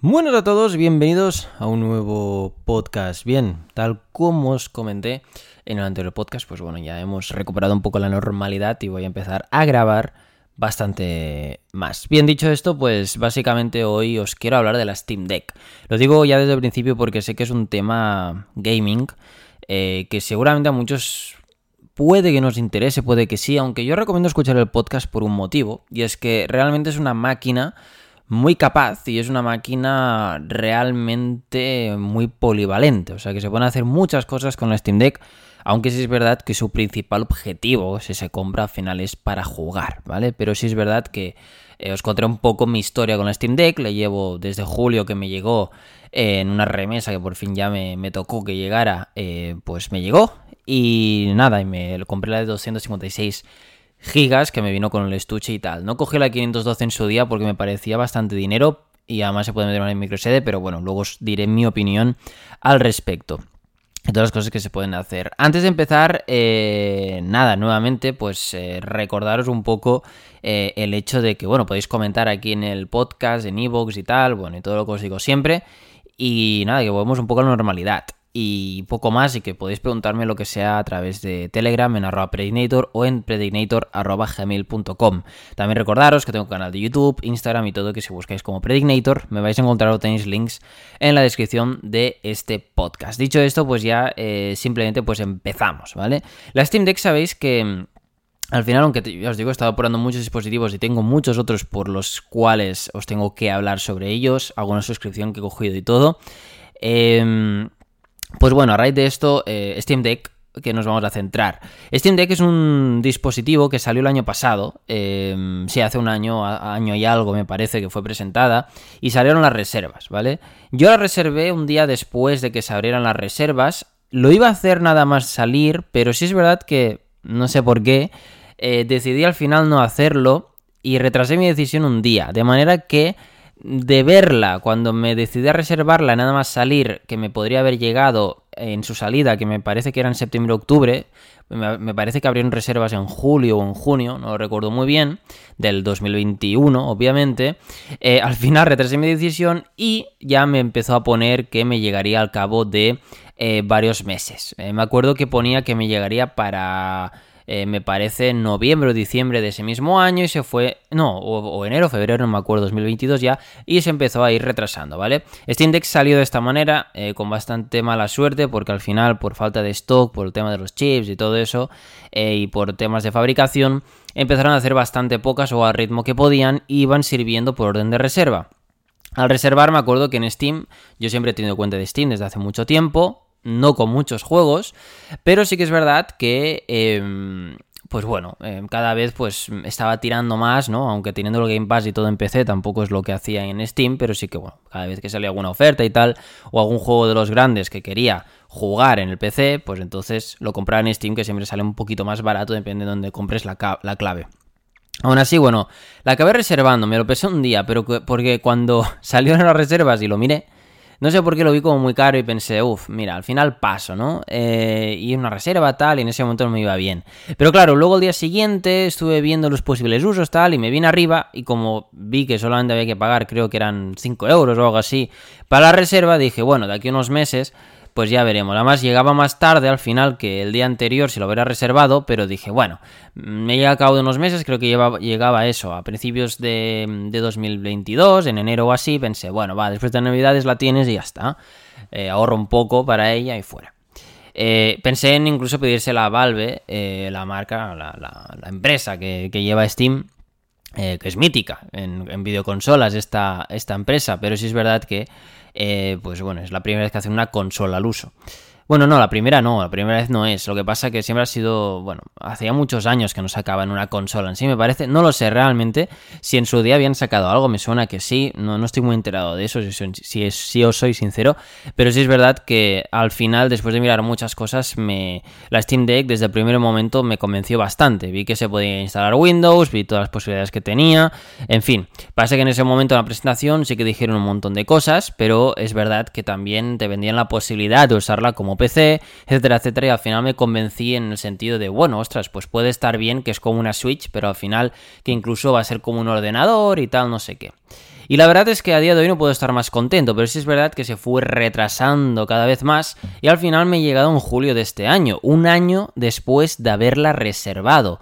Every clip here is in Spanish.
Buenos a todos, bienvenidos a un nuevo podcast. Bien, tal como os comenté en el anterior podcast, pues bueno, ya hemos recuperado un poco la normalidad y voy a empezar a grabar bastante más. Bien dicho esto, pues básicamente hoy os quiero hablar de la Steam Deck. Lo digo ya desde el principio porque sé que es un tema gaming eh, que seguramente a muchos puede que nos interese, puede que sí, aunque yo recomiendo escuchar el podcast por un motivo, y es que realmente es una máquina muy capaz y es una máquina realmente muy polivalente. O sea que se pueden hacer muchas cosas con la Steam Deck. Aunque sí es verdad que su principal objetivo, si se compra al final, es para jugar, ¿vale? Pero sí es verdad que eh, os conté un poco mi historia con la Steam Deck. Le llevo desde julio que me llegó eh, en una remesa que por fin ya me, tocó que llegara. Eh, pues me llegó. Y nada, y me compré la de 256 gigas que me vino con el estuche y tal. No cogí la 512 en su día porque me parecía bastante dinero y además se puede meter en micro SD, pero bueno, luego os diré mi opinión al respecto. De todas las cosas que se pueden hacer. Antes de empezar, eh, nada, nuevamente, pues eh, recordaros un poco eh, el hecho de que, bueno, podéis comentar aquí en el podcast, en Evox y tal, bueno, y todo lo que os digo siempre. Y nada, que volvemos un poco a la normalidad y poco más y que podéis preguntarme lo que sea a través de Telegram en arroba predicnator o en predicnator.gmail.com También recordaros que tengo canal de YouTube, Instagram y todo que si buscáis como Predicnator me vais a encontrar o tenéis links en la descripción de este podcast. Dicho esto, pues ya eh, simplemente pues empezamos, ¿vale? La Steam Deck sabéis que... Mm, al final, aunque ya os digo, he estado probando muchos dispositivos y tengo muchos otros por los cuales os tengo que hablar sobre ellos, alguna suscripción que he cogido y todo. Eh, pues bueno, a raíz de esto, eh, Steam Deck que nos vamos a centrar. Steam Deck es un dispositivo que salió el año pasado, eh, sí, hace un año, año y algo me parece que fue presentada, y salieron las reservas, ¿vale? Yo la reservé un día después de que se abrieran las reservas, lo iba a hacer nada más salir, pero sí es verdad que, no sé por qué, eh, decidí al final no hacerlo y retrasé mi decisión un día, de manera que de verla cuando me decidí a reservarla nada más salir, que me podría haber llegado en su salida, que me parece que era en septiembre-octubre, me parece que abrieron reservas en julio o en junio, no lo recuerdo muy bien, del 2021, obviamente. Eh, al final retrasé mi decisión y ya me empezó a poner que me llegaría al cabo de eh, varios meses. Eh, me acuerdo que ponía que me llegaría para eh, me parece, noviembre o diciembre de ese mismo año y se fue, no, o, enero, febrero, no me acuerdo, 2022 ya, y se empezó a ir retrasando, ¿vale? Este index salió de esta manera, eh, con bastante mala suerte, porque al final, por falta de stock, por el tema de los chips y todo eso, eh, y por temas de fabricación, empezaron a hacer bastante pocas o al ritmo que podían, iban sirviendo por orden de reserva. Al reservar me acuerdo que en Steam, yo siempre he tenido cuenta de Steam desde hace mucho tiempo, no con muchos juegos, pero sí que es verdad que... Em, pues bueno, em, cada vez pues estaba tirando más, ¿no? Aunque teniendo el Game Pass y todo en PC tampoco es lo que hacía en Steam, pero sí que bueno, cada vez que salía alguna oferta y tal, o algún juego de los grandes que quería jugar en el PC, pues entonces lo compraba en Steam, que siempre sale un poquito más barato, depende de donde compres la, la clave. Aún así, bueno, la acabé reservando, me lo pesé un día, pero porque cuando salieron las reservas y lo miré, no sé por qué lo vi como muy caro y pensé, uff, mira, al final paso, ¿no? Eh, y una reserva tal, y en ese momento no me iba bien. Pero claro, luego el día siguiente estuve viendo los posibles usos tal, y me vine arriba, y como vi que solamente había que pagar, creo que eran 5 euros o algo así, para la reserva, dije, bueno, de aquí a unos meses pues ya veremos. Además llegaba más tarde al final que el día anterior si lo hubiera reservado, pero dije, bueno, me llega a cabo de unos meses, creo que llegaba eso a principios de, 2022, en enero o así, pensé, bueno, va, después de Navidades la tienes y ya está. Eh, ahorro un poco para ella y fuera. Eh, pensé en incluso pedírsela a Valve, eh, la marca, la, empresa que, lleva Steam, que es mítica en, en videoconsolas esta, esta empresa, pero sí es verdad que eh, pues bueno, es la primera vez que hacen una consola al uso. Bueno, no, la primera no, la primera vez no es. Lo que pasa que siempre ha sido, bueno, hacía muchos años que no sacaban una consola en sí, me parece. No lo sé realmente si en su día habían sacado algo, me suena que sí. No, no estoy muy enterado de eso, si, si, os soy sincero. Pero sí es verdad que al final, después de mirar muchas cosas, me la Steam Deck desde el primer momento me convenció bastante. Vi que se podía instalar Windows, vi todas las posibilidades que tenía. En fin, parece que en ese momento en la presentación sí que dijeron un montón de cosas, pero es verdad que también te vendían la posibilidad de usarla como PC, etcétera, etcétera, y al final me convencí en el sentido de, bueno, ostras, pues puede estar bien que es como una Switch, pero al final que incluso va a ser como un ordenador y tal, no sé qué. Y la verdad es que a día de hoy no puedo estar más contento, pero sí es verdad que se fue retrasando cada vez más y al final me he llegado en julio de este año, un año después de haberla reservado.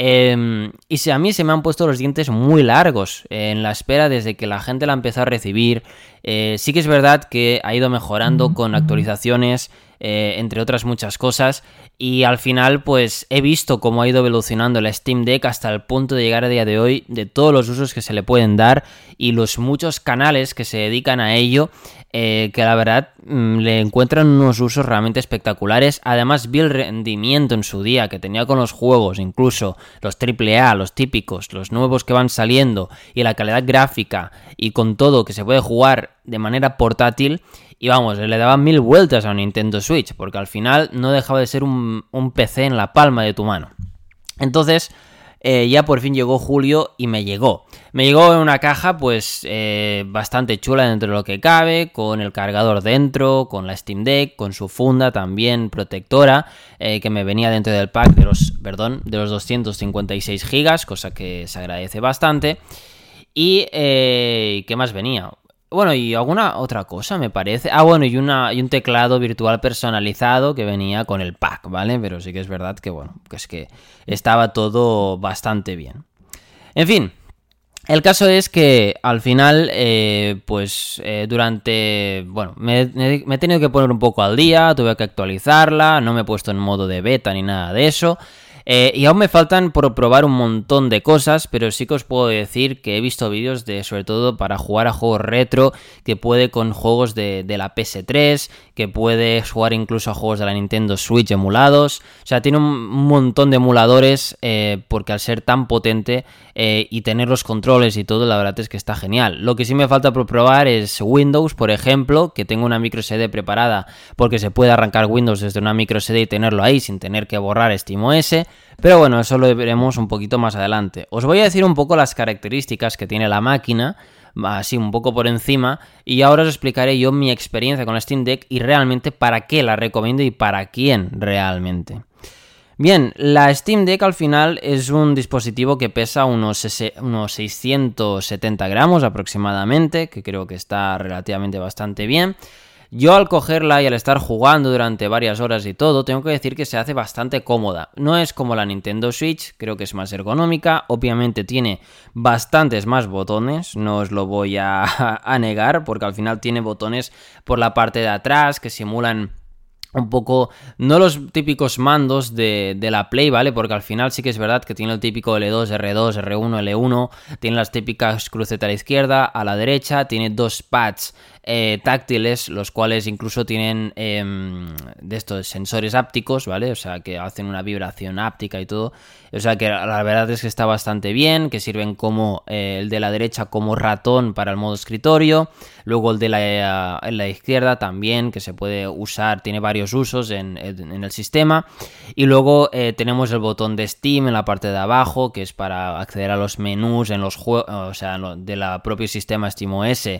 Em, y si a mí se me han puesto los dientes muy largos en la espera desde que la gente la empezó a recibir. Eh, sí que es verdad que ha ido mejorando con actualizaciones, eh, entre otras muchas cosas. Y al final, pues he visto cómo ha ido evolucionando la Steam Deck hasta el punto de llegar a día de hoy de todos los usos que se le pueden dar y los muchos canales que se dedican a ello. Eh, que la verdad mm, le encuentran unos usos realmente espectaculares. Además, vi el rendimiento en su día que tenía con los juegos, incluso los AAA, los típicos, los nuevos que van saliendo, y la calidad gráfica, y con todo que se puede jugar de manera portátil. Y vamos, le daban mil vueltas a un Nintendo Switch, porque al final no dejaba de ser un, PC en la palma de tu mano. Entonces, eh, ya por fin llegó julio y me llegó. Me llegó en una caja pues eh, bastante chula dentro de lo que cabe, con el cargador dentro, con la Steam Deck, con su funda también protectora, eh, que me venía dentro del pack de los, perdón, de los 256 gigas, cosa que se agradece bastante. Y, ¿qué más venía? Bueno, y alguna otra cosa me parece. Ah, bueno, y, una, y un teclado virtual personalizado que venía con el pack, ¿vale? Pero sí que es verdad que, bueno, que es que estaba todo bastante bien. En fin, el caso es que al final, eh, pues eh, durante, bueno, me, me, he tenido que poner un poco al día, tuve que actualizarla, no me he puesto en modo de beta ni nada de eso. Eh, y aún me faltan por probar un montón de cosas, pero sí que os puedo decir que he visto vídeos de, sobre todo para jugar a juegos retro, que puede con juegos de, la PS3, que puede jugar incluso a juegos de la Nintendo Switch emulados. O sea, tiene un montón de emuladores, eh, porque al ser tan potente eh, y tener los controles y todo, la verdad es que está genial. Lo que sí me falta probar es Windows, por ejemplo, que tengo una micro SD preparada, porque se puede arrancar Windows desde una micro SD y tenerlo ahí sin tener que borrar SteamOS. Pero bueno, eso lo veremos un poquito más adelante. Os voy a decir un poco las características que tiene la máquina, así un poco por encima, y ahora os explicaré yo mi experiencia con la Steam Deck y realmente para qué la recomiendo y para quién realmente. Bien, la Steam Deck al final es un dispositivo que pesa unos, unos 670 gramos aproximadamente, que creo que está relativamente bastante bien. Yo al cogerla y al estar jugando durante varias horas y todo, tengo que decir que se hace bastante cómoda. No es como la Nintendo Switch, creo que es más ergonómica, obviamente tiene bastantes más botones, no os lo voy a, a negar, porque al final tiene botones por la parte de atrás que simulan un poco, no los típicos mandos de, de, la Play, ¿vale? Porque al final sí que es verdad que tiene el típico L2, R2, R1, L1, tiene las típicas crucetas a la izquierda, a la derecha, tiene dos pads eh, táctiles, los cuales incluso tienen em, de estos sensores ápticos, ¿vale? O sea, que hacen una vibración áptica y todo. O sea, que la verdad es que está bastante bien, que sirven como eh, el de la derecha como ratón para el modo escritorio. Luego el de la, la izquierda también, que se puede usar, tiene varios usos en, el sistema. Y luego eh, tenemos el botón de Steam en la parte de abajo, que es para acceder a los menús en los juegos, o sea, de la propio sistema SteamOS.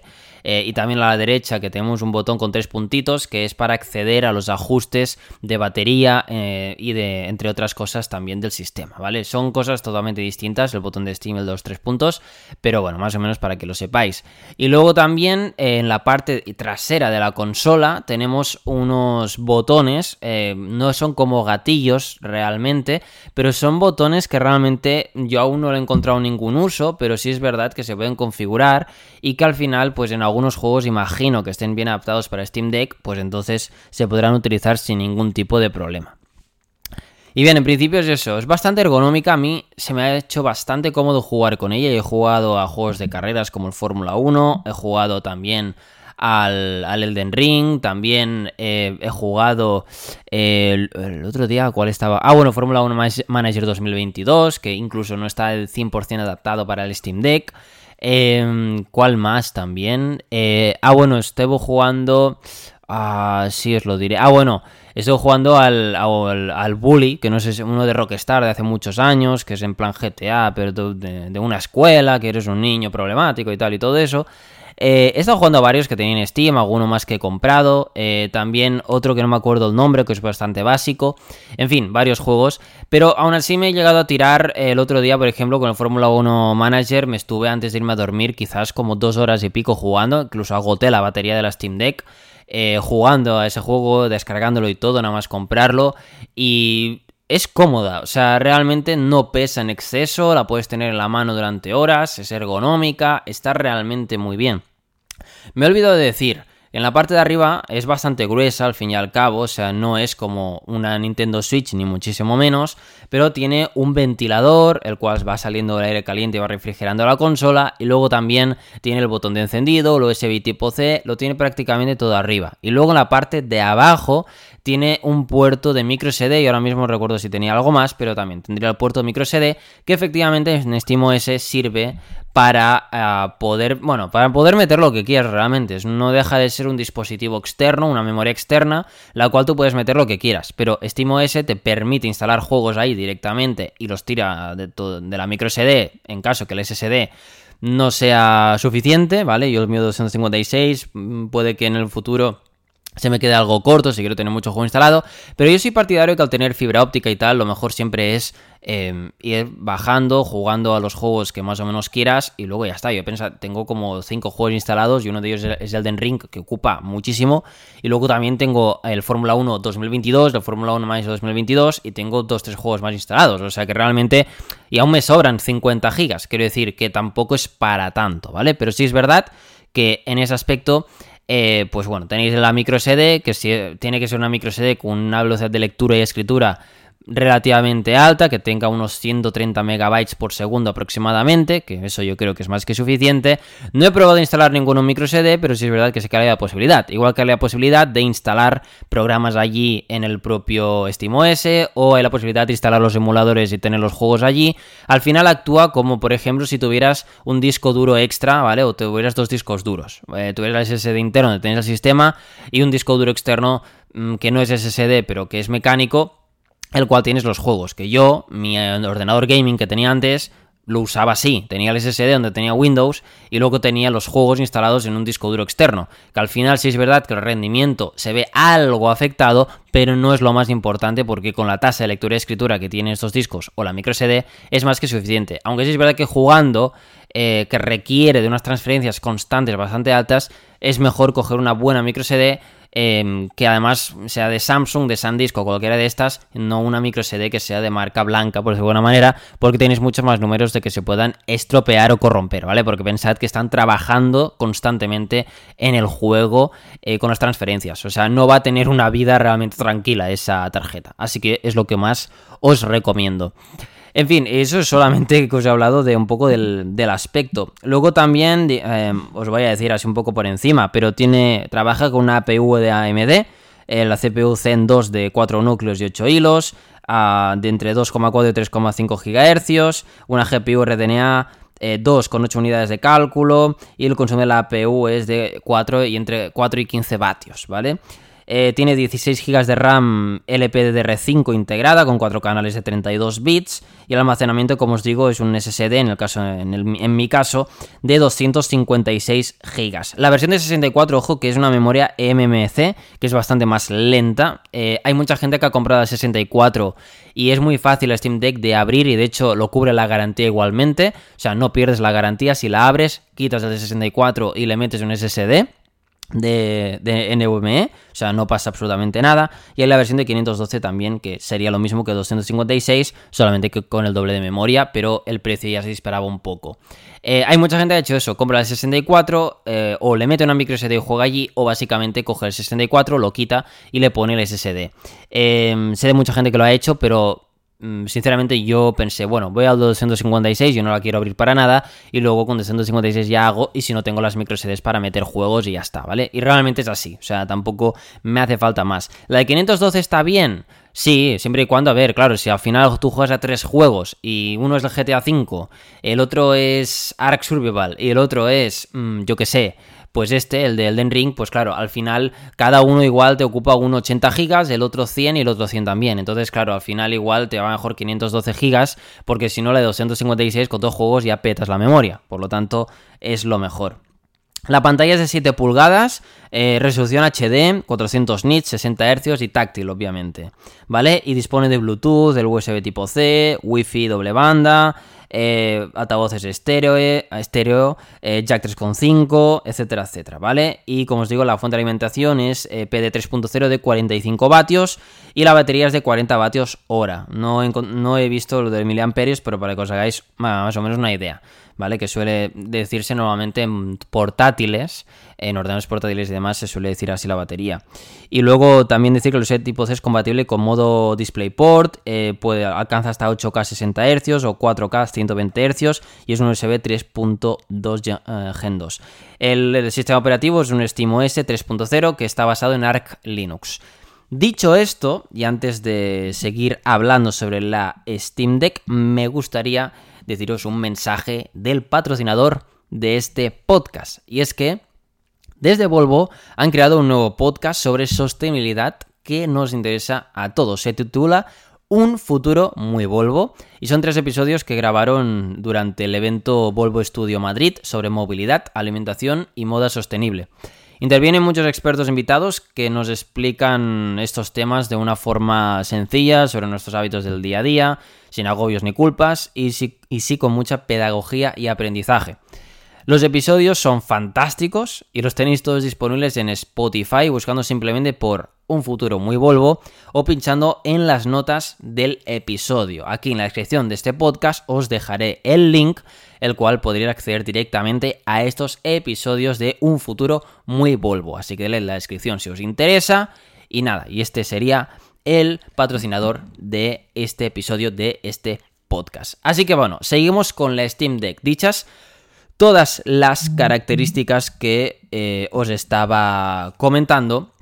Eh, y también a la derecha que tenemos un botón con tres puntitos que es para acceder a los ajustes de batería eh, y de, entre otras cosas, también del sistema, ¿vale? Son cosas totalmente distintas, el botón de Steam, el de los tres puntos, pero bueno, más o menos para que lo sepáis. Y luego también eh, en la parte trasera de la consola tenemos unos botones, no son como gatillos realmente, pero son botones que realmente yo aún no le he encontrado ningún uso, pero sí es verdad que se pueden configurar y que al final, pues en algunos juegos imagino que estén bien adaptados para Steam Deck, pues entonces se podrán utilizar sin ningún tipo de problema. Y bien, en principio es eso, es bastante ergonómica, a mí se me ha hecho bastante cómodo jugar con ella, he jugado a juegos de carreras como el Fórmula 1, he jugado también al, Elden Ring, también eh, he jugado el, otro día, ¿cuál estaba? Ah, bueno, Fórmula 1 Manager 2022, que incluso no está el 100% adaptado para el Steam Deck. Eh, ¿Cuál más también? Eh, ah, bueno, estuve jugando... Ah, sí, os lo diré. Ah, bueno, estoy jugando al, al, Bully, que no sé, uno de Rockstar de hace muchos años, que es en plan GTA, pero de, una escuela, que eres un niño problemático y tal y todo eso. Eh, he estado jugando a varios que tenía en Steam, alguno más que he comprado, eh, también otro que no me acuerdo el nombre, que es bastante básico, en fin, varios juegos, pero aún así me he llegado a tirar el otro día, por ejemplo, con el Fórmula 1 Manager, me estuve antes de irme a dormir quizás como dos horas y pico jugando, incluso agoté la batería de la Steam Deck. Eh, jugando a ese juego, descargándolo y todo, nada más comprarlo. Y es cómoda, o sea, realmente no pesa en exceso, la puedes tener en la mano durante horas, es ergonómica, está realmente muy bien. Me he olvidado de decir, en la parte de arriba es bastante gruesa al fin y al cabo, o sea, no es como una Nintendo Switch ni muchísimo menos, pero tiene un ventilador, el cual va saliendo el aire caliente y va refrigerando la consola, y luego también tiene el botón de encendido, el USB tipo C, lo tiene prácticamente todo arriba. Y luego en la parte de abajo tiene un puerto de micro SD, y ahora mismo recuerdo si tenía algo más, pero también tendría el puerto micro SD, que efectivamente en SteamOS sirve para eh, poder, bueno, para poder meter lo que quieras realmente. No deja de ser un dispositivo externo, una memoria externa, la cual tú puedes meter lo que quieras. Pero SteamOS te permite instalar juegos ahí directamente y los tira de, de la micro SD en caso que el SSD no sea suficiente, ¿vale? Yo el mío 256 mm, puede que en el futuro se me quede algo corto si quiero tener mucho juego instalado, pero yo soy partidario que al tener fibra óptica y tal, lo mejor siempre es em, ir bajando, jugando a los juegos que más o menos quieras y luego ya está. Yo pienso, tengo como 5 juegos instalados y uno de ellos es el Den Ring, que ocupa muchísimo, y luego también tengo el Fórmula 1 2022, el Fórmula 1 más 2022 y tengo 2-3 juegos más instalados, o sea que realmente, y aún me sobran 50 gigas, quiero decir que tampoco es para tanto, ¿vale? Pero sí es verdad que en ese aspecto eh, pues bueno, tenéis la micro SD, que tiene que ser una micro SD con una velocidad de lectura y escritura relativamente alta, que tenga unos 130 megabytes por segundo aproximadamente, que eso yo creo que es más que suficiente. No he probado instalar ninguno micro SD, pero sí es verdad que se que la posibilidad. Igual que hay la posibilidad de instalar programas allí en el propio SteamOS o hay la posibilidad de instalar los emuladores y tener los juegos allí. Al final actúa como, por ejemplo, si tuvieras un disco duro extra, ¿vale? O tuvieras dos discos duros. Eh, tuvieras el SSD interno donde tenéis el sistema y un disco duro externo mm, que no es SSD, pero que es mecánico el cual tienes los juegos, que yo, mi eh, ordenador gaming que tenía antes, lo usaba así, tenía el SSD donde tenía Windows y luego tenía los juegos instalados en un disco duro externo, que al final sí es verdad que el rendimiento se ve algo afectado, pero no es lo más importante porque con la tasa de lectura y escritura que tienen estos discos o la micro SD es más que suficiente, aunque sí es verdad que jugando, eh, que requiere de unas transferencias constantes bastante altas, es mejor coger una buena micro Em, que además sea de Samsung, de SanDisk o cualquiera de estas, no una micro SD que sea de marca blanca, por decirlo de alguna manera, porque tenéis muchos más números de que se puedan estropear o corromper, ¿vale? Porque pensad que están trabajando constantemente en el juego eh, con las transferencias, o sea, no va a tener una vida realmente tranquila esa tarjeta, así que es lo que más os recomiendo. En fin, eso es solamente que os he hablado de un poco del, aspecto. Luego también eh, os voy a decir así un poco por encima, pero tiene trabaja con una APU de AMD, eh, la CPU Zen 2 de 4 núcleos y 8 hilos, de entre 2,4 y 3,5 GHz, una GPU RDNA 2 eh, con 8 unidades de cálculo y el consumo de la APU es de 4 y entre 4 y 15 vatios, ¿vale? Eh, tiene 16 GB de RAM LPDDR5 integrada con 4 canales de 32 bits y el almacenamiento, como os digo, es un SSD en, el caso, en, mi caso de 256 GB. La versión de 64, ojo, que es una memoria MMC, que es bastante más lenta. Eh, hay mucha gente que ha comprado la 64 y es muy fácil el Steam Deck de abrir y de hecho lo cubre la garantía igualmente. O sea, no pierdes la garantía si la abres, quitas el de 64 y le metes un SSD de, NVMe, o sea, no pasa absolutamente nada. Y hay la versión de 512 también, que sería lo mismo que 256, solamente que con el doble de memoria, pero el precio ya se disparaba un poco. Eh, hay mucha gente que ha hecho eso, compra el 64 eh, o le mete una micro SD y juega allí, o básicamente coge el 64, lo quita y le pone el SSD. Eh, sé de mucha gente que lo ha hecho, pero sinceramente yo pensé, bueno, voy al 256, yo no la quiero abrir para nada, y luego con 256 ya hago, y si no tengo las micro para meter juegos y ya está, ¿vale? Y realmente es así, o sea, tampoco me hace falta más. ¿La de 512 está bien? Sí, siempre y cuando, a ver, claro, si al final tú juegas a tres juegos y uno es el GTA V, el otro es Ark Survival y el otro es, mm, yo qué sé, pues este, el de Elden Ring, pues claro, al final cada uno igual te ocupa un 80 gigas, el otro 100 y el otro 100 también. Entonces, claro, al final igual te va mejor 512 gigas, porque si no la de 256 con dos juegos ya petas la memoria. Por lo tanto, es lo mejor. La pantalla es de 7 pulgadas, eh, resolución HD, 400 nits, 60 Hz y táctil, obviamente. ¿Vale? Y dispone de Bluetooth, del USB tipo C, Wi-Fi doble banda, eh, altavoces estéreo, eh, estéreo Jack 3.5, etcétera, etcétera, ¿vale? Y como os digo, la fuente de alimentación es PD 3.0 de 45 vatios y la batería es de 40 vatios hora. No he, visto lo de miliamperios, pero para que os hagáis más o menos una idea. ¿vale? Que suele decirse normalmente en portátiles, en ordenadores portátiles y demás se suele decir así la batería. Y luego también decir que el USB tipo C es compatible con modo DisplayPort, eh, puede, alcanza hasta 8K 60 Hz o 4K 120 Hz y es un USB 3.2 eh, Gen 2. El, el, sistema operativo es un SteamOS 3.0 que está basado en Arc Linux. Dicho esto, y antes de seguir hablando sobre la Steam Deck, me gustaría deciros un mensaje del patrocinador de este podcast. Y es que desde Volvo han creado un nuevo podcast sobre sostenibilidad que nos interesa a todos. Se titula Un futuro muy Volvo y son tres episodios que grabaron durante el evento Volvo Studio Madrid sobre movilidad, alimentación y moda sostenible. Intervienen muchos expertos invitados que nos explican estos temas de una forma sencilla sobre nuestros hábitos del día a día, sin agobios ni culpas y sí, y sí con mucha pedagogía y aprendizaje. Los episodios son fantásticos y los tenéis todos disponibles en Spotify buscando simplemente por un futuro muy Volvo o pinchando en las notas del episodio. Aquí en la descripción de este podcast os dejaré el link, el cual podréis acceder directamente a estos episodios de un futuro muy Volvo. Así que leed la descripción si os interesa. Y nada, y este sería el patrocinador de este episodio de este podcast. Así que bueno, seguimos con la Steam Deck. Dichas todas las características que eh, os estaba comentando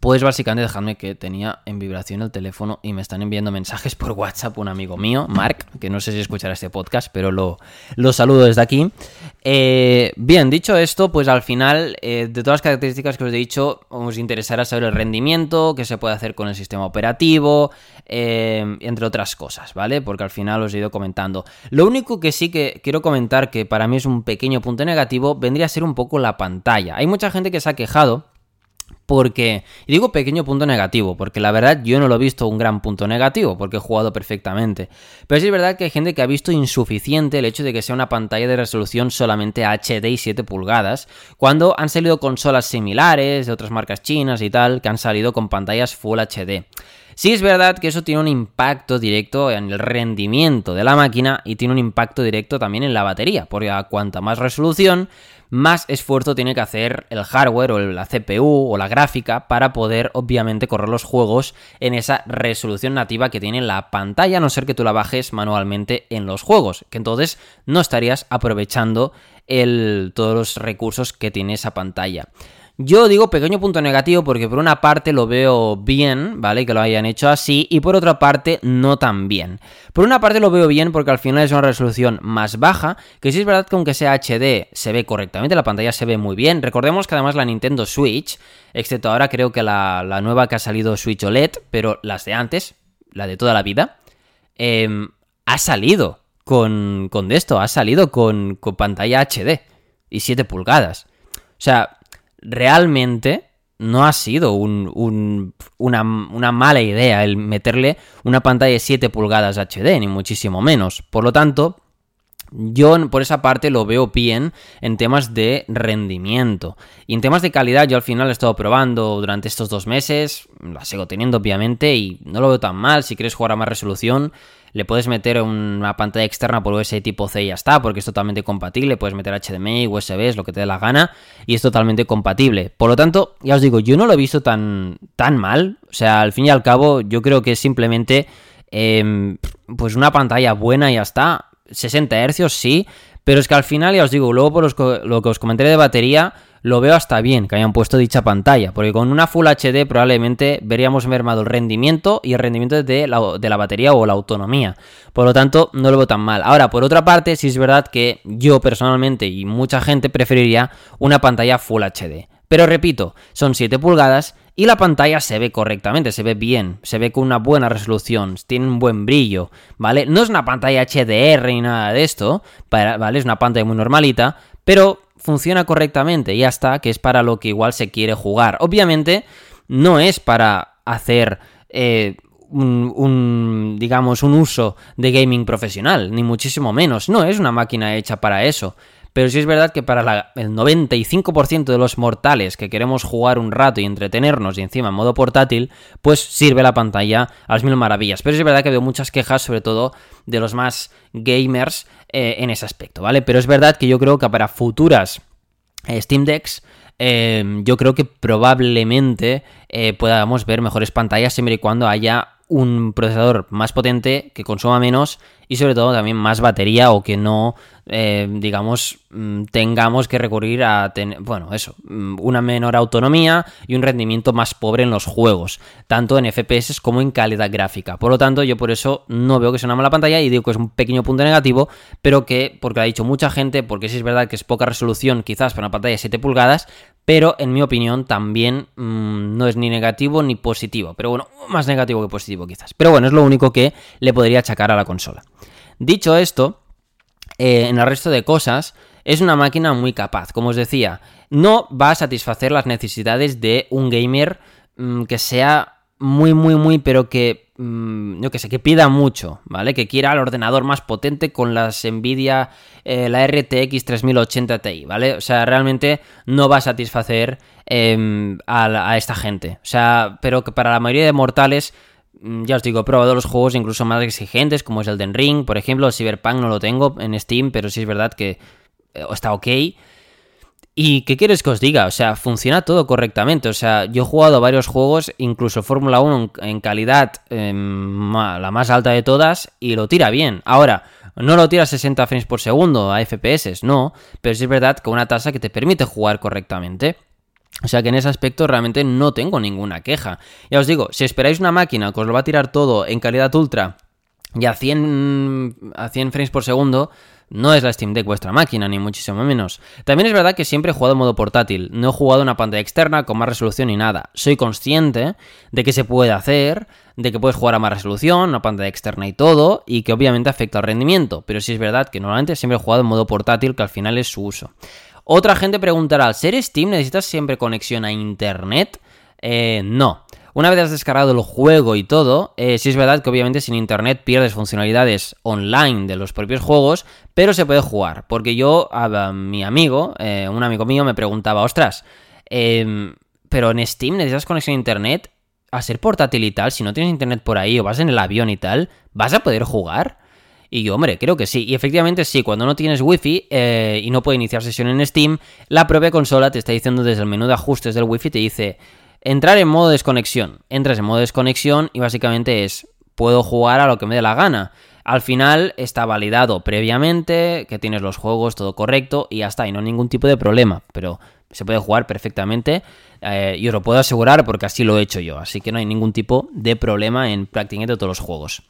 pues básicamente dejadme que tenía en vibración el teléfono y me están enviando mensajes por WhatsApp un amigo mío, Mark, que no sé si escuchará este podcast, pero lo, saludo desde aquí. Eh, bien, dicho esto, pues al final, eh, de todas las características que os he dicho, os interesará saber el rendimiento, qué se puede hacer con el sistema operativo, eh, entre otras cosas, ¿vale? Porque al final os he ido comentando. Lo único que sí que quiero comentar, que para mí es un pequeño punto negativo, vendría a ser un poco la pantalla. Hay mucha gente que se ha quejado porque, y digo pequeño punto negativo, porque la verdad yo no lo he visto un gran punto negativo, porque he jugado perfectamente. Pero sí es verdad que hay gente que ha visto insuficiente el hecho de que sea una pantalla de resolución solamente HD y 7 pulgadas, cuando han salido consolas similares de otras marcas chinas y tal, que han salido con pantallas Full HD. Sí es verdad que eso tiene un impacto directo en el rendimiento de la máquina y tiene un impacto directo también en la batería, porque a cuanta más resolución, más esfuerzo tiene que hacer el hardware o la CPU o la gráfica para poder obviamente correr los juegos en esa resolución nativa que tiene la pantalla, a no ser que tú la bajes manualmente en los juegos, que entonces no estarías aprovechando todos los recursos que tiene esa pantalla. Yo digo pequeño punto negativo porque por una parte lo veo bien, ¿vale? Que lo hayan hecho así y por otra parte no tan bien. Por una parte lo veo bien porque al final es una resolución más baja, que sí es verdad que aunque sea HD se ve correctamente, la pantalla se ve muy bien. Recordemos que además la Nintendo Switch, excepto ahora creo que la, nueva que ha salido Switch OLED, pero las de antes, la de toda la vida, em, ha salido con, con esto, ha salido con, con pantalla HD y 7 pulgadas. O sea, realmente no ha sido una, una, mala idea el meterle una pantalla de 7 pulgadas HD, ni muchísimo menos. Por lo tanto, yo por esa parte lo veo bien en temas de rendimiento. Y en temas de calidad yo al final he estado probando durante estos dos meses, la sigo teniendo obviamente y no lo veo tan mal. Si quieres jugar a más resolución, le puedes meter una pantalla externa por USB tipo C y ya está, porque es totalmente compatible. Puedes meter HDMI, USB, es lo que te dé la gana, y es totalmente compatible. Por lo tanto, ya os digo, yo no lo he visto tan, tan mal. O sea, al fin y al cabo, yo creo que es simplemente em, pues una pantalla buena y ya está. 60 Hz, sí, pero es que al final, ya os digo, luego por lo que os comenté de batería, lo veo hasta bien que hayan puesto dicha pantalla, porque con una Full HD probablemente veríamos mermado el rendimiento y el rendimiento de la, de la batería o la autonomía. Por lo tanto, no lo veo tan mal. Ahora, por otra parte, sí es verdad que yo personalmente y mucha gente preferiría una pantalla Full HD. Pero repito, son 7 pulgadas y la pantalla se ve correctamente, se ve bien, se ve con una buena resolución, tiene un buen brillo, ¿vale? No es una pantalla HDR ni nada de esto, ¿vale? Es una pantalla muy normalita, pero funciona correctamente, ya está, que es para lo que igual se quiere jugar. Obviamente, no es para hacer eh, un, digamos, un uso de gaming profesional, ni muchísimo menos. No es una máquina hecha para eso. Pero sí es verdad que para el 95% de los mortales que queremos jugar un rato y entretenernos y encima en modo portátil, pues sirve la pantalla a las mil maravillas. Pero es verdad que veo muchas quejas, sobre todo de los más gamers, eh, en ese aspecto, ¿vale? Pero es verdad que yo creo que para futuras eh, Steam Decks Em, yo creo que probablemente eh, podamos ver mejores pantallas siempre y cuando haya un procesador más potente que consuma menos y sobre todo también más batería o que no, eh, digamos, mm, tengamos que recurrir a tener, bueno, eso, mm, una menor autonomía y un rendimiento más pobre en los juegos, tanto en FPS como en calidad gráfica. Por lo tanto, yo por eso no veo que sea una mala pantalla y digo que es un pequeño punto negativo, pero que, porque lo ha dicho mucha gente, porque sí es verdad que es poca resolución quizás para una pantalla de 7 pulgadas, pero en mi opinión también mm, no es ni negativo ni positivo, pero bueno, más negativo que positivo quizás. Pero bueno, es lo único que le podría achacar a la consola. Dicho esto, eh, en el resto de cosas, es una máquina muy capaz. Como os decía, no va a satisfacer las necesidades de un gamer mm, que sea muy, muy, muy, pero que, mm, yo que sé, que pida mucho, ¿vale? Que quiera el ordenador más potente con las Nvidia, eh, la RTX 3080 Ti, ¿vale? O sea, realmente no va a satisfacer em, a, a, esta gente. O sea, pero que para la mayoría de mortales ya os digo, he probado los juegos incluso más exigentes, como es el Den Ring, por ejemplo, Cyberpunk no lo tengo en Steam, pero sí es verdad que eh, está ok. ¿Y qué quieres que os diga? O sea, funciona todo correctamente. O sea, yo he jugado varios juegos, incluso Fórmula 1 en calidad em, la más alta de todas, y lo tira bien. Ahora, no lo tira a 60 frames por segundo a FPS, no, pero sí es verdad que una tasa que te permite jugar correctamente. O sea que en ese aspecto realmente no tengo ninguna queja. Ya os digo, si esperáis una máquina que os lo va a tirar todo en calidad ultra y a 100, a 100 frames por segundo, no es la Steam Deck vuestra máquina, ni muchísimo menos. También es verdad que siempre he jugado en modo portátil, no he jugado en una pantalla externa con más resolución ni nada. Soy consciente de que se puede hacer, de que puedes jugar a más resolución, una pantalla externa y todo, y que obviamente afecta al rendimiento. Pero sí es verdad que normalmente siempre he jugado en modo portátil, que al final es su uso. Otra gente preguntará, ¿al ser Steam necesitas siempre conexión a Internet? Eh, no. Una vez has descargado el juego y todo, eh, sí es verdad que obviamente sin internet pierdes funcionalidades online de los propios juegos, pero se puede jugar. Porque yo, a, mi amigo, eh, un amigo mío me preguntaba, ostras, em, pero en Steam necesitas conexión a internet, a ser portátil y tal, si no tienes internet por ahí o vas en el avión y tal, ¿vas a poder jugar? Y yo, hombre, creo que sí. Y efectivamente sí, cuando no tienes wifi eh, y no puede iniciar sesión en Steam, la propia consola te está diciendo desde el menú de ajustes del wifi, te dice entrar en modo desconexión. Entras en modo desconexión y básicamente es puedo jugar a lo que me dé la gana. Al final está validado previamente, que tienes los juegos, todo correcto y ya está, y no hay ningún tipo de problema. Pero se puede jugar perfectamente eh, y os lo puedo asegurar porque así lo he hecho yo. Así que no hay ningún tipo de problema en prácticamente todos los juegos.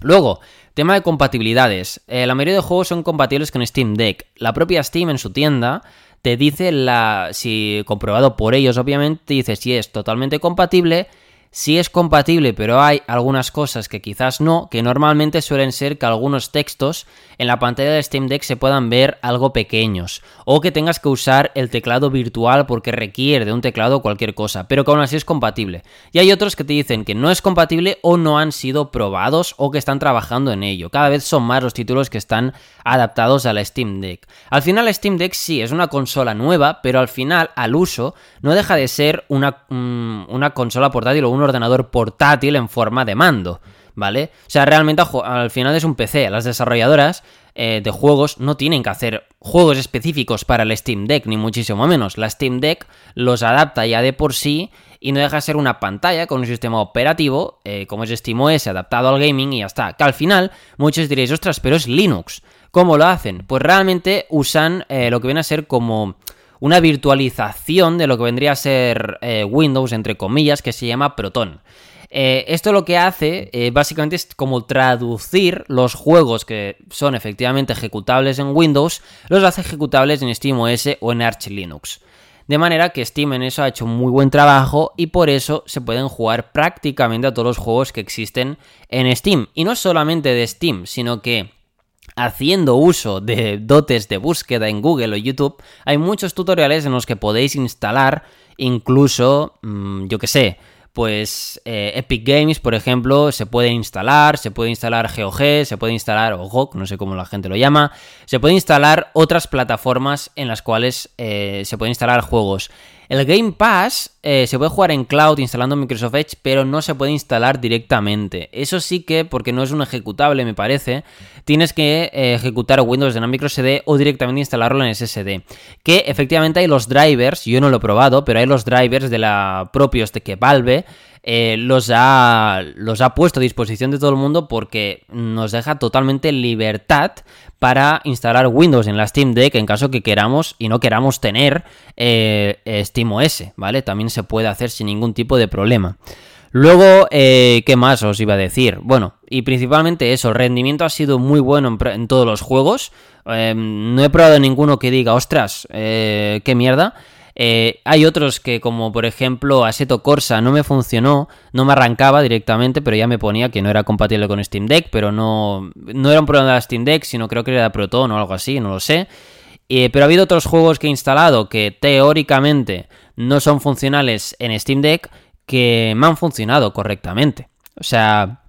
Luego, tema de compatibilidades. Eh, la mayoría de juegos son compatibles con Steam Deck. La propia Steam en su tienda te dice la. si comprobado por ellos, obviamente, te dice si es totalmente compatible sí es compatible, pero hay algunas cosas que quizás no, que normalmente suelen ser que algunos textos en la pantalla de Steam Deck se puedan ver algo pequeños, o que tengas que usar el teclado virtual porque requiere de un teclado cualquier cosa, pero que aún así es compatible. Y hay otros que te dicen que no es compatible o no han sido probados o que están trabajando en ello. Cada vez son más los títulos que están adaptados a la Steam Deck. Al final Steam Deck sí es una consola nueva, pero al final al uso no deja de ser una, mm, una consola portátil o un ordenador portátil en forma de mando, ¿vale? O sea, realmente al final es un PC. Las desarrolladoras eh, de juegos no tienen que hacer juegos específicos para el Steam Deck, ni muchísimo menos. La Steam Deck los adapta ya de por sí y no deja de ser una pantalla con un sistema operativo, eh, como es SteamOS, adaptado al gaming y ya está. Que al final muchos diréis, ostras, pero es Linux. ¿Cómo lo hacen? Pues realmente usan eh, lo que viene a ser como una virtualización de lo que vendría a ser eh, Windows, entre comillas, que se llama Proton. Eh, esto lo que hace eh, básicamente es como traducir los juegos que son efectivamente ejecutables en Windows, los hace ejecutables en SteamOS o en Arch Linux. De manera que Steam en eso ha hecho muy buen trabajo y por eso se pueden jugar prácticamente a todos los juegos que existen en Steam. Y no solamente de Steam, sino que haciendo uso de dotes de búsqueda en Google o YouTube, hay muchos tutoriales en los que podéis instalar incluso, mm, yo que sé, pues eh, Epic Games, por ejemplo, se puede instalar, se puede instalar GOG, se puede instalar, o no sé cómo la gente lo llama, se puede instalar otras plataformas en las cuales eh, se pueden instalar juegos. El Game Pass eh, se puede jugar en cloud instalando Microsoft Edge, pero no se puede instalar directamente. Eso sí que, porque no es un ejecutable, me parece, tienes que eh, ejecutar Windows en microSD o directamente instalarlo en SSD. Que efectivamente hay los drivers, yo no lo he probado, pero hay los drivers de la propios de que Valve eh, los, ha, los ha puesto a disposición de todo el mundo porque nos deja totalmente libertad para instalar Windows en la Steam Deck en caso que queramos y no queramos tener eh, SteamOS, ¿vale? También se puede hacer sin ningún tipo de problema. Luego, eh, ¿qué más os iba a decir? Bueno, y principalmente eso, el rendimiento ha sido muy bueno en, todos los juegos. Em, no he probado ninguno que diga, ostras, eh, qué mierda. Eh, hay otros que, como por ejemplo Aseto Corsa, no me funcionó, no me arrancaba directamente, pero ya me ponía que no era compatible con Steam Deck, pero no, no era un problema de Steam Deck, sino creo que era Proton o algo así, no lo sé. Eh, pero ha habido otros juegos que he instalado que teóricamente no son funcionales en Steam Deck que me han funcionado correctamente. O sea,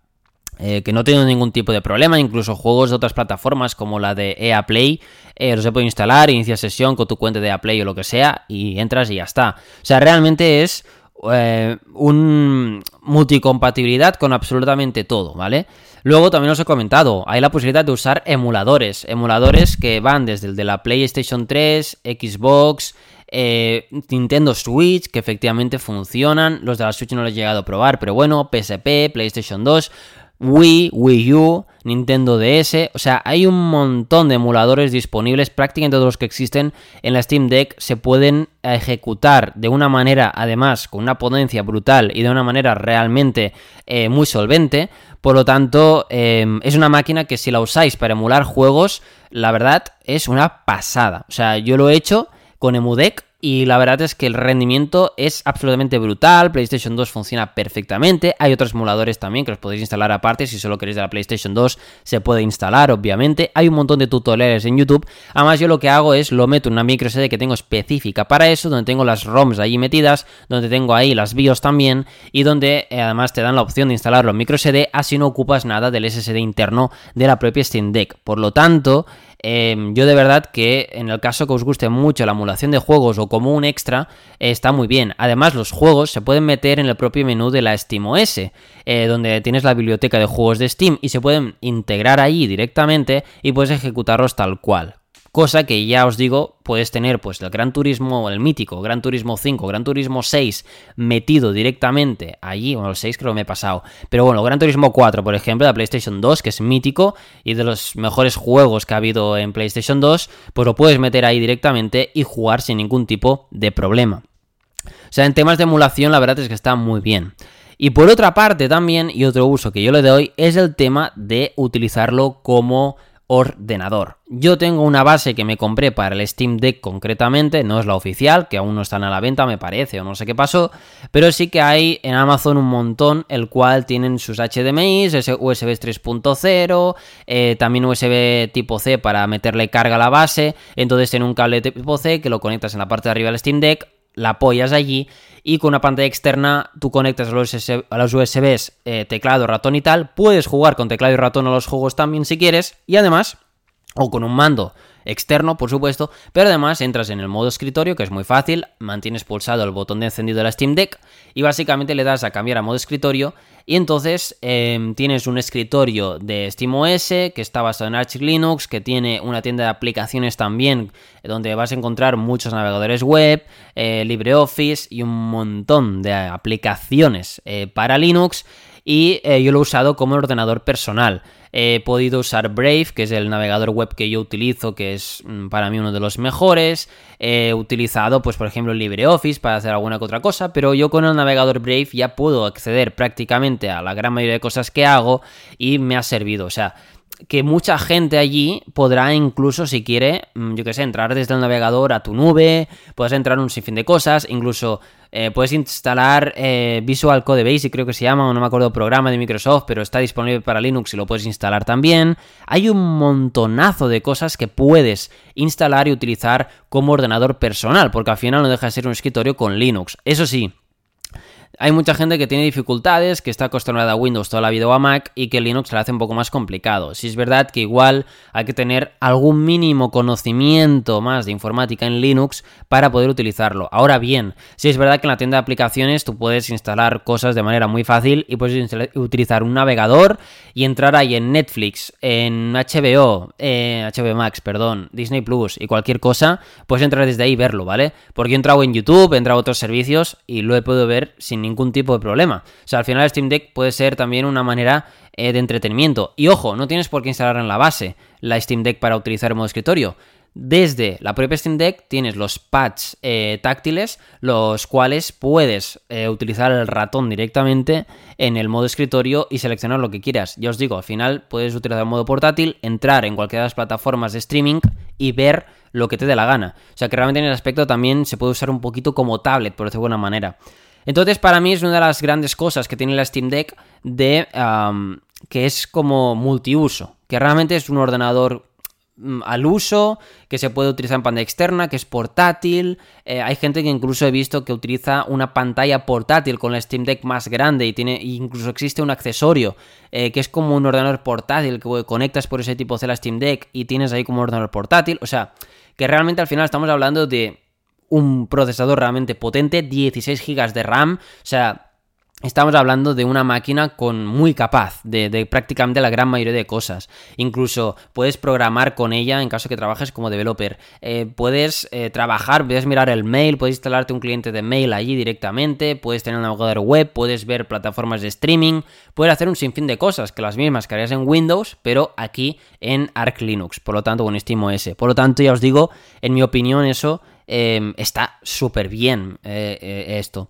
eh, que no he tenido ningún tipo de problema, incluso juegos de otras plataformas como la de EA Play, eh, los he podido instalar, inicia sesión con tu cuenta de EA Play o lo que sea, y entras y ya está. O sea, realmente es eh, un multicompatibilidad con absolutamente todo, ¿vale? Luego también os he comentado, hay la posibilidad de usar emuladores, emuladores que van desde el de la PlayStation 3, Xbox, Nintendo Switch, que efectivamente funcionan. Los de la Switch no los he llegado a probar, pero bueno, PSP, PlayStation 2. Wii, Wii U, Nintendo DS, o sea, hay un montón de emuladores disponibles, prácticamente todos los que existen en la Steam Deck se pueden ejecutar de una manera, además, con una potencia brutal y de una manera realmente eh, muy solvente, por lo tanto, em, es una máquina que si la usáis para emular juegos, la verdad es una pasada, o sea, yo lo he hecho con Emudeck y la verdad es que el rendimiento es absolutamente brutal, PlayStation 2 funciona perfectamente, hay otros emuladores también que los podéis instalar aparte, si solo queréis de la PlayStation 2 se puede instalar obviamente, hay un montón de tutoriales en YouTube, además yo lo que hago es lo meto en una micro SD que tengo específica para eso, donde tengo las ROMs ahí metidas, donde tengo ahí las BIOS también y donde eh, además te dan la opción de instalarlo en micro SD, así no ocupas nada del SSD interno de la propia Steam Deck, por lo tanto Em, yo de verdad que en el caso que os guste mucho la emulación de juegos o como un extra, está muy bien. Además, los juegos se pueden meter en el propio menú de la SteamOS, eh, donde tienes la biblioteca de juegos de Steam y se pueden integrar ahí directamente y puedes ejecutarlos tal cual. Cosa que ya os digo, puedes tener pues el Gran Turismo, el mítico Gran Turismo 5, Gran Turismo 6 metido directamente allí, bueno, el 6 creo que me he pasado, pero bueno, Gran Turismo 4, por ejemplo, de PlayStation 2, que es mítico y de los mejores juegos que ha habido en PlayStation 2, pues lo puedes meter ahí directamente y jugar sin ningún tipo de problema. O sea, en temas de emulación la verdad es que está muy bien. Y por otra parte también, y otro uso que yo le doy, es el tema de utilizarlo como ordenador. Yo tengo una base que me compré para el Steam Deck concretamente, no es la oficial, que aún no están a la venta me parece, o no sé qué pasó, pero sí que hay en Amazon un montón, el cual tienen sus HDMI, USB 3.0, eh, también USB tipo C para meterle carga a la base, entonces tiene un cable tipo C que lo conectas en la parte de arriba del Steam Deck, la apoyas allí y con una pantalla externa tú conectas a los, USBs eh, teclado, ratón y tal. Puedes jugar con teclado y ratón a los juegos también si quieres y además, o con un mando externo, por supuesto, pero además entras en el modo escritorio, que es muy fácil, mantienes pulsado el botón de encendido de la Steam Deck y básicamente le das a cambiar a modo escritorio y entonces em, tienes un escritorio de SteamOS que está basado en Arch Linux, que tiene una tienda de aplicaciones también donde vas a encontrar muchos navegadores web, eh, LibreOffice y un montón de aplicaciones eh, para Linux y eh, yo lo he usado como ordenador personal. He podido usar Brave, que es el navegador web que yo utilizo, que es mm, para mí uno de los mejores. He utilizado, pues por ejemplo, LibreOffice para hacer alguna que otra cosa, pero yo con el navegador Brave ya puedo acceder prácticamente a la gran mayoría de cosas que hago y me ha servido. O sea, que mucha gente allí podrá incluso, si quiere, mm, yo que sé, entrar desde el navegador a tu nube, puedes entrar un sinfín de cosas, incluso Eh, puedes instalar eh, Visual Code Basic, creo que se llama, o no me acuerdo, programa de Microsoft, pero está disponible para Linux y lo puedes instalar también. Hay un montonazo de cosas que puedes instalar y utilizar como ordenador personal, porque al final no deja de ser un escritorio con Linux. Eso sí, hay mucha gente que tiene dificultades, que está acostumbrada a Windows toda la vida o a Mac y que Linux le hace un poco más complicado. Si es verdad que igual hay que tener algún mínimo conocimiento más de informática en Linux para poder utilizarlo. Ahora bien, si es verdad que en la tienda de aplicaciones tú puedes instalar cosas de manera muy fácil y puedes utilizar un navegador y entrar ahí en Netflix, en HBO, eh, HBO Max, perdón, Disney Plus y cualquier cosa, puedes entrar desde ahí y verlo, ¿vale? Porque he entrado en YouTube, he entrado a otros servicios y lo he podido ver sin ningún tipo de problema. O sea, al final Steam Deck puede ser también una manera eh, de entretenimiento. Y ojo, no tienes por qué instalar en la base la Steam Deck para utilizar el modo escritorio. Desde la propia Steam Deck tienes los pads eh, táctiles, los cuales puedes eh, utilizar el ratón directamente en el modo escritorio y seleccionar lo que quieras. Ya os digo, al final puedes utilizar el modo portátil, entrar en cualquiera de las plataformas de streaming y ver lo que te dé la gana. O sea que realmente en el aspecto también se puede usar un poquito como tablet, por decirlo de alguna manera. Entonces, para mí es una de las grandes cosas que tiene la Steam Deck de que es como multiuso, que realmente es un ordenador mm, al uso, que se puede utilizar en pantalla externa, que es portátil. Eh, hay gente que incluso he visto que utiliza una pantalla portátil con la Steam Deck más grande y tiene incluso existe un accesorio eh, que es como un ordenador portátil que conectas por ese tipo de la Steam Deck y tienes ahí como un ordenador portátil. O sea, que realmente al final estamos hablando de un procesador realmente potente, 16 GB de RAM, o sea, Estamos hablando de una máquina con muy capaz de, prácticamente la gran mayoría de cosas. Incluso puedes programar con ella en caso que trabajes como developer. Eh, puedes eh, trabajar, puedes mirar el mail, puedes instalarte un cliente de mail allí directamente, puedes tener un navegador web, puedes ver plataformas de streaming, puedes hacer un sinfín de cosas que las mismas que harías en Windows, pero aquí en Arc Linux, por lo tanto con SteamOS. Por lo tanto, ya os digo, en mi opinión eso Em, está súper bien eh, eh, esto.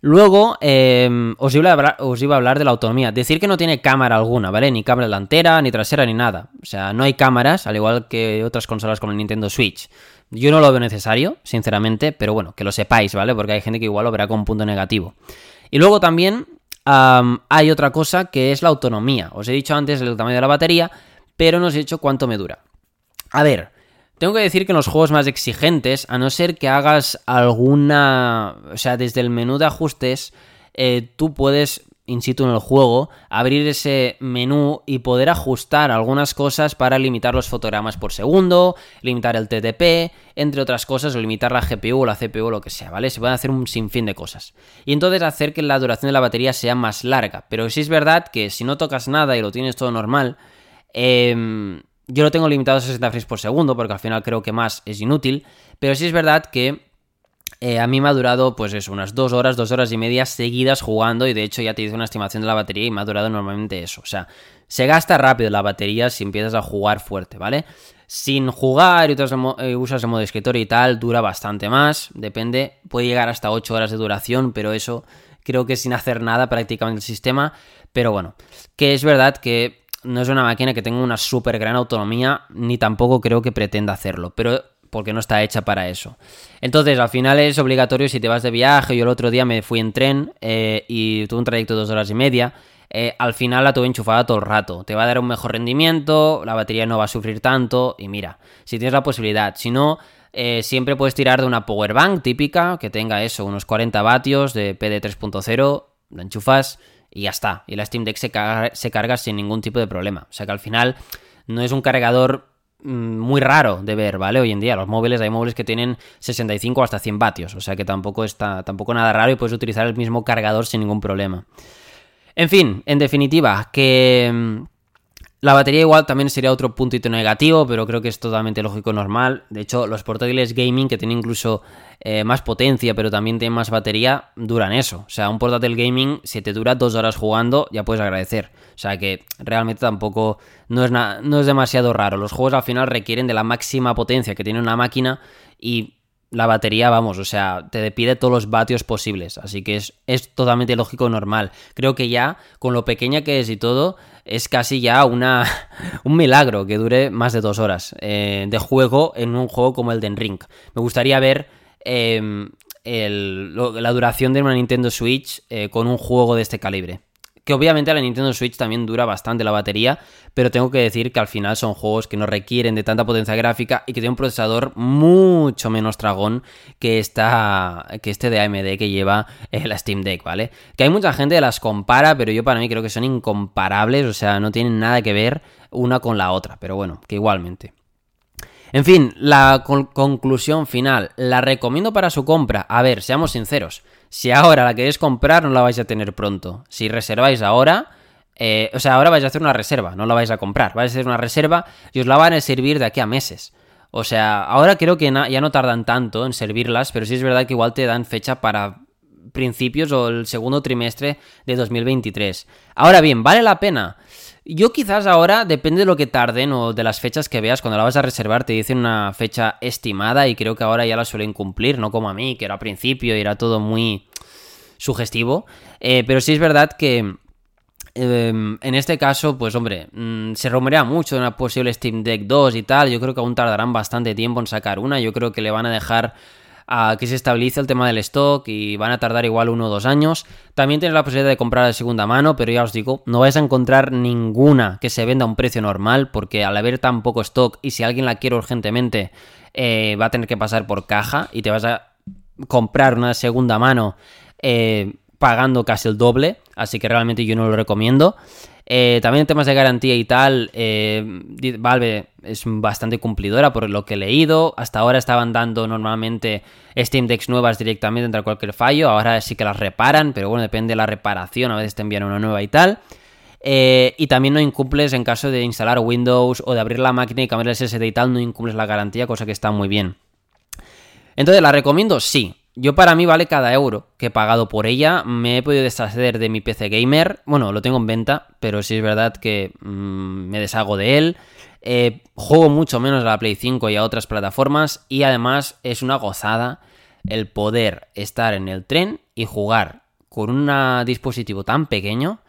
Luego, em, os, iba a hablar, os, iba a hablar, de la autonomía. Decir que no tiene cámara alguna, ¿vale? Ni cámara delantera, ni trasera, ni nada. O sea, no hay cámaras, al igual que otras consolas como el Nintendo Switch. Yo no lo veo necesario, sinceramente, pero bueno, que lo sepáis, ¿vale? Porque hay gente que igual lo verá con un punto negativo. Y luego también hay otra cosa que es la autonomía. Os he dicho antes el tamaño de la batería, pero no os he dicho cuánto me dura. A ver, tengo que decir que en los juegos más exigentes, a no ser que hagas alguna... O sea, desde el menú de ajustes, eh, tú puedes, in situ en el juego, abrir ese menú y poder ajustar algunas cosas para limitar los fotogramas por segundo, limitar el TTP, entre otras cosas, o limitar la GPU o la CPU o lo que sea, ¿vale? Se pueden hacer un sinfín de cosas. Y entonces hacer que la duración de la batería sea más larga. Pero sí es verdad que si no tocas nada y lo tienes todo normal, eh yo lo tengo limitado a 60 frames por segundo, porque al final creo que más es inútil. Pero sí es verdad que eh, a mí me ha durado, pues eso, unas dos horas, dos horas y media seguidas jugando. Y de hecho ya te hice una estimación de la batería y me ha durado normalmente eso. O sea, se gasta rápido la batería si empiezas a jugar fuerte, ¿vale? Sin jugar y eh, usas el modo escritorio y tal, dura bastante más. Depende, puede llegar hasta 8 horas de duración, pero eso creo que sin hacer nada prácticamente el sistema. Pero bueno, que es verdad que no es una máquina que tenga una súper gran autonomía, ni tampoco creo que pretenda hacerlo, pero porque no está hecha para eso. Entonces, al final es obligatorio si te vas de viaje. Yo el otro día me fui en tren eh, y tuve un trayecto de dos horas y media. Eh, al final la tuve enchufada todo el rato. Te va a dar un mejor rendimiento, la batería no va a sufrir tanto. Y mira, si tienes la posibilidad, si no, eh, siempre puedes tirar de una power bank típica que tenga eso, unos 40 vatios de PD 3.0, la enchufas y ya está. Y la Steam Deck se carga, sin ningún tipo de problema. O sea que al final no es un cargador mm, muy raro de ver, ¿vale? Hoy en día los móviles, hay móviles que tienen 65 hasta 100 vatios, o sea que tampoco está tampoco nada raro y puedes utilizar el mismo cargador sin ningún problema. En fin, en definitiva, que mm, la batería igual también sería otro puntito negativo, pero creo que es totalmente lógico normal. De hecho, los portátiles gaming que tienen incluso eh, más potencia, pero también tienen más batería, duran eso. O sea, un portátil gaming, si te dura dos horas jugando, ya puedes agradecer. O sea que realmente tampoco no es, no es demasiado raro. Los juegos al final requieren de la máxima potencia que tiene una máquina y la batería, vamos, o sea, te pide todos los vatios posibles. Así que es, es totalmente lógico normal. Creo que ya, con lo pequeña que es y todo, es casi ya una, un milagro que dure más de dos horas eh, de juego en un juego como el Den Ring. Me gustaría ver em, la duración de una Nintendo Switch eh, con un juego de este calibre. Que obviamente la Nintendo Switch también dura bastante la batería, pero tengo que decir que al final son juegos que no requieren de tanta potencia gráfica y que tienen un procesador mucho menos dragón que, esta, que este de AMD que lleva eh, la Steam Deck, ¿vale? Que hay mucha gente que las compara, pero yo para mí creo que son incomparables, o sea, no tienen nada que ver una con la otra, pero bueno, que igualmente. En fin, la conclusión final. ¿La recomiendo para su compra? A ver, seamos sinceros. Si ahora la queréis comprar, no la vais a tener pronto. Si reserváis ahora, eh, o sea, ahora vais a hacer una reserva, no la vais a comprar. Vais a hacer una reserva y os la van a servir de aquí a meses. O sea, ahora creo que ya no tardan tanto en servirlas, pero sí es verdad que igual te dan fecha para principios o el segundo trimestre de 2023. Ahora bien, ¿vale la pena? Yo quizás ahora, depende de lo que tarden o de las fechas que veas, cuando la vas a reservar te dicen una fecha estimada y creo que ahora ya la suelen cumplir, no como a mí, que era al principio y era todo muy sugestivo. Eh, pero sí es verdad que em, en este caso, pues hombre, mm, se rumorea mucho de una posible Steam Deck 2 y tal. Yo creo que aún tardarán bastante tiempo en sacar una. Yo creo que le van a dejar a que se estabilice el tema del stock y van a tardar igual uno o dos años. También tienes la posibilidad de comprar de segunda mano, pero ya os digo, no vais a encontrar ninguna que se venda a un precio normal, porque al haber tan poco stock y si alguien la quiere urgentemente, eh, va a tener que pasar por caja y te vas a comprar una segunda mano eh, pagando casi el doble, así que realmente yo no lo recomiendo. Eh, también en temas de garantía y tal, eh, Valve es bastante cumplidora por lo que he leído. Hasta ahora estaban dando normalmente Steam Decks nuevas directamente entre cualquier fallo. Ahora sí que las reparan, pero bueno, depende de la reparación. A veces te envían una nueva y tal. Eh, y también no incumples en caso de instalar Windows o de abrir la máquina y cambiar el SSD y tal, no incumples la garantía, cosa que está muy bien. Entonces, ¿la recomiendo? Sí. Yo para mí vale cada euro que he pagado por ella. Me he podido deshacer de mi PC gamer. Bueno, lo tengo en venta, pero sí es verdad que mm, me deshago de él. Eh, juego mucho menos a la Play 5 y a otras plataformas. Y además es una gozada el poder estar en el tren y jugar con un dispositivo tan pequeño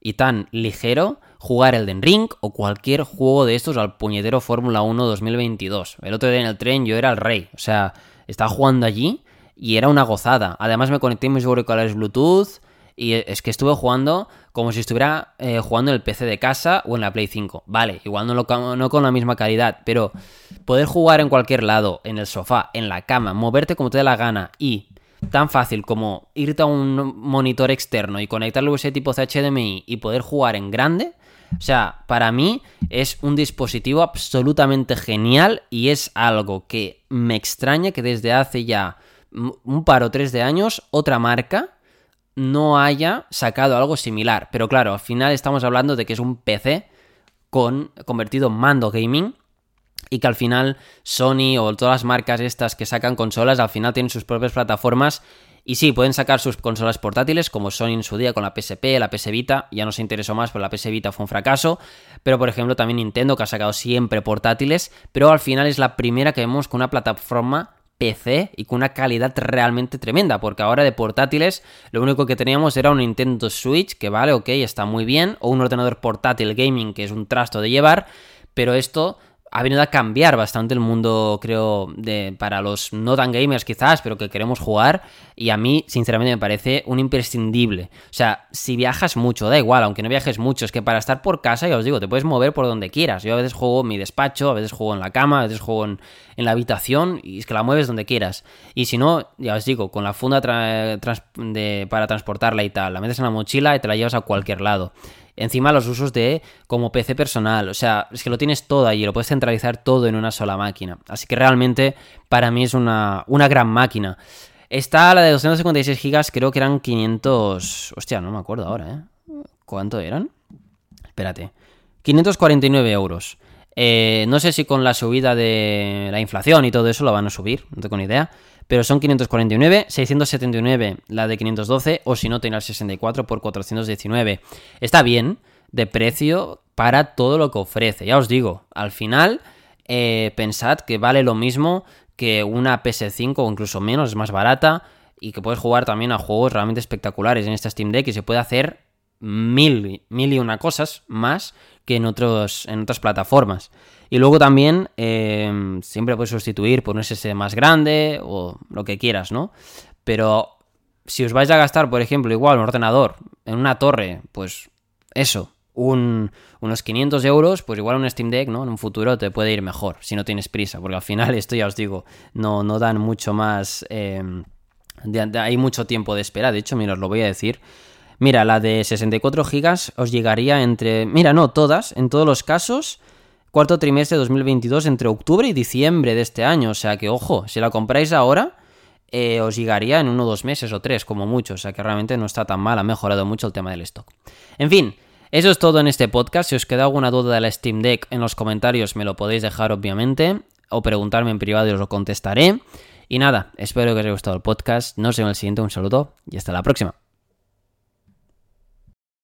y tan ligero. Jugar el Den Ring o cualquier juego de estos al puñetero Fórmula 1 2022. El otro día en el tren yo era el rey. O sea, estaba jugando allí y era una gozada. Además me conecté mis auriculares Bluetooth y es que estuve jugando como si estuviera eh, jugando en el PC de casa o en la Play 5. Vale, igual no, lo, no con la misma calidad, pero poder jugar en cualquier lado, en el sofá, en la cama, moverte como te dé la gana y tan fácil como irte a un monitor externo y conectarlo a ese tipo HDMI y poder jugar en grande, o sea, para mí es un dispositivo absolutamente genial y es algo que me extraña que desde hace ya un par o tres de años otra marca no haya sacado algo similar. Pero claro, al final estamos hablando de que es un PC con convertido en mando gaming y que al final Sony o todas las marcas estas que sacan consolas al final tienen sus propias plataformas y sí, pueden sacar sus consolas portátiles como Sony en su día con la PSP, la PS Vita, ya no se interesó más, pero la PS Vita fue un fracaso, pero por ejemplo también Nintendo que ha sacado siempre portátiles, pero al final es la primera que vemos con una plataforma PC y con una calidad realmente tremenda, porque ahora de portátiles lo único que teníamos era un Nintendo Switch, que vale, ok, está muy bien, o un ordenador portátil gaming, que es un trasto de llevar, pero esto ha venido a cambiar bastante el mundo, creo, de, para los no tan gamers quizás, pero que queremos jugar. Y a mí, sinceramente, me parece un imprescindible. O sea, si viajas mucho, da igual, aunque no viajes mucho, es que para estar por casa, ya os digo, te puedes mover por donde quieras. Yo a veces juego en mi despacho, a veces juego en la cama, a veces juego en, la habitación, y es que la mueves donde quieras. Y si no, ya os digo, con la funda para transportarla y tal, la metes en la mochila y te la llevas a cualquier lado. Encima los usos de como PC personal, o sea, es que lo tienes todo allí, lo puedes centralizar todo en una sola máquina. Así que realmente para mí es una, una gran máquina. Está la de 256 GB, creo que eran 500... Hostia, no me acuerdo ahora, ¿eh? ¿Cuánto eran? Espérate. 549 euros. Eh, no sé si con la subida de la inflación y todo eso lo van a subir, no tengo ni idea pero son 549, 679 la de 512 o si no tener 64 por 419. Está bien de precio para todo lo que ofrece. Ya os digo, al final eh, pensad que vale lo mismo que una PS5 o incluso menos, es más barata y que puedes jugar también a juegos realmente espectaculares en esta Steam Deck y se puede hacer mil, mil y una cosas más que en, otros, en otras plataformas. Y luego también eh, siempre puedes sustituir por un más grande o lo que quieras, ¿no? Pero si os vais a gastar, por ejemplo, igual un ordenador en una torre, pues eso, unos 500 euros, pues igual un Steam Deck, ¿no? En un futuro te puede ir mejor, si no tienes prisa, porque al final esto ya os digo, no, no dan mucho más... Em, hay mucho tiempo de espera, de hecho, mira, os lo voy a decir. Mira, la de 64 GB os llegaría entre... Mira, no, todas, en todos los casos, cuarto trimestre de 2022 entre octubre y diciembre de este año. O sea que, ojo, si la compráis ahora, eh, os llegaría en uno, dos meses o tres, como mucho. O sea que realmente no está tan mal, ha mejorado mucho el tema del stock. En fin, eso es todo en este podcast. Si os queda alguna duda de la Steam Deck en los comentarios me lo podéis dejar obviamente o preguntarme en privado y os lo contestaré. Y nada, espero que os haya gustado el podcast. Nos vemos en el siguiente. Un saludo y hasta la próxima.